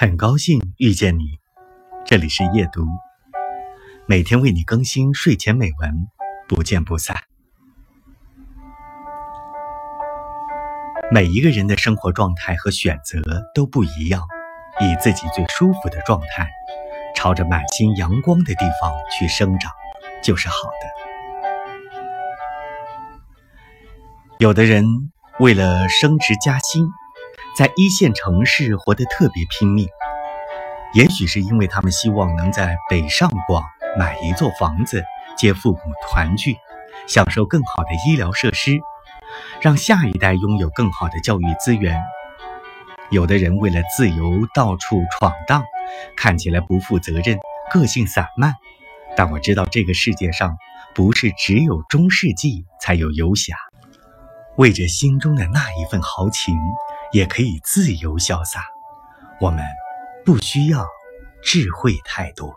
很高兴遇见你，这里是夜读，每天为你更新睡前美文，不见不散。每一个人的生活状态和选择都不一样，以自己最舒服的状态，朝着满心阳光的地方去生长，就是好的。有的人为了升职加薪。在一线城市活得特别拼命，也许是因为他们希望能在北上广买一座房子，接父母团聚，享受更好的医疗设施，让下一代拥有更好的教育资源。有的人为了自由到处闯荡，看起来不负责任，个性散漫，但我知道这个世界上不是只有中世纪才有游侠，为着心中的那一份豪情。也可以自由潇洒，我们不需要智慧太多。